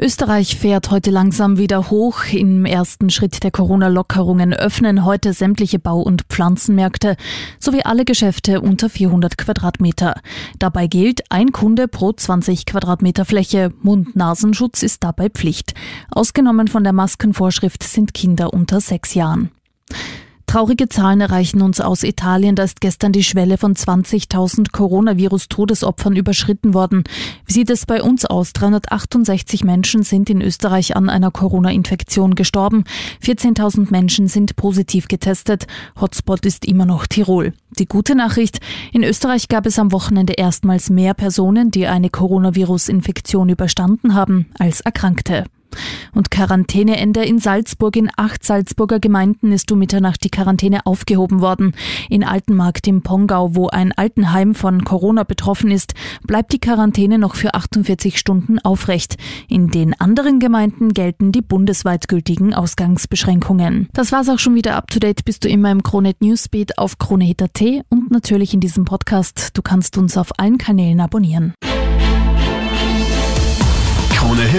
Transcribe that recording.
Österreich fährt heute langsam wieder hoch. Im ersten Schritt der Corona-Lockerungen öffnen heute sämtliche Bau- und Pflanzenmärkte sowie alle Geschäfte unter 400 Quadratmeter. Dabei gilt ein Kunde pro 20 Quadratmeter Fläche. Mund-Nasenschutz ist dabei Pflicht. Ausgenommen von der Maskenvorschrift sind Kinder unter sechs Jahren. Traurige Zahlen erreichen uns aus Italien. Da ist gestern die Schwelle von 20.000 Coronavirus-Todesopfern überschritten worden. Wie sieht es bei uns aus? 368 Menschen sind in Österreich an einer Corona-Infektion gestorben. 14.000 Menschen sind positiv getestet. Hotspot ist immer noch Tirol. Die gute Nachricht, in Österreich gab es am Wochenende erstmals mehr Personen, die eine Coronavirus-Infektion überstanden haben, als Erkrankte. Und Quarantäneende in Salzburg. In acht Salzburger Gemeinden ist um Mitternacht die Quarantäne aufgehoben worden. In Altenmarkt im Pongau, wo ein Altenheim von Corona betroffen ist, bleibt die Quarantäne noch für 48 Stunden aufrecht. In den anderen Gemeinden gelten die bundesweit gültigen Ausgangsbeschränkungen. Das war's auch schon wieder up to date. Bist du immer im Kronet Newsbeat auf kronehit.at und natürlich in diesem Podcast. Du kannst uns auf allen Kanälen abonnieren.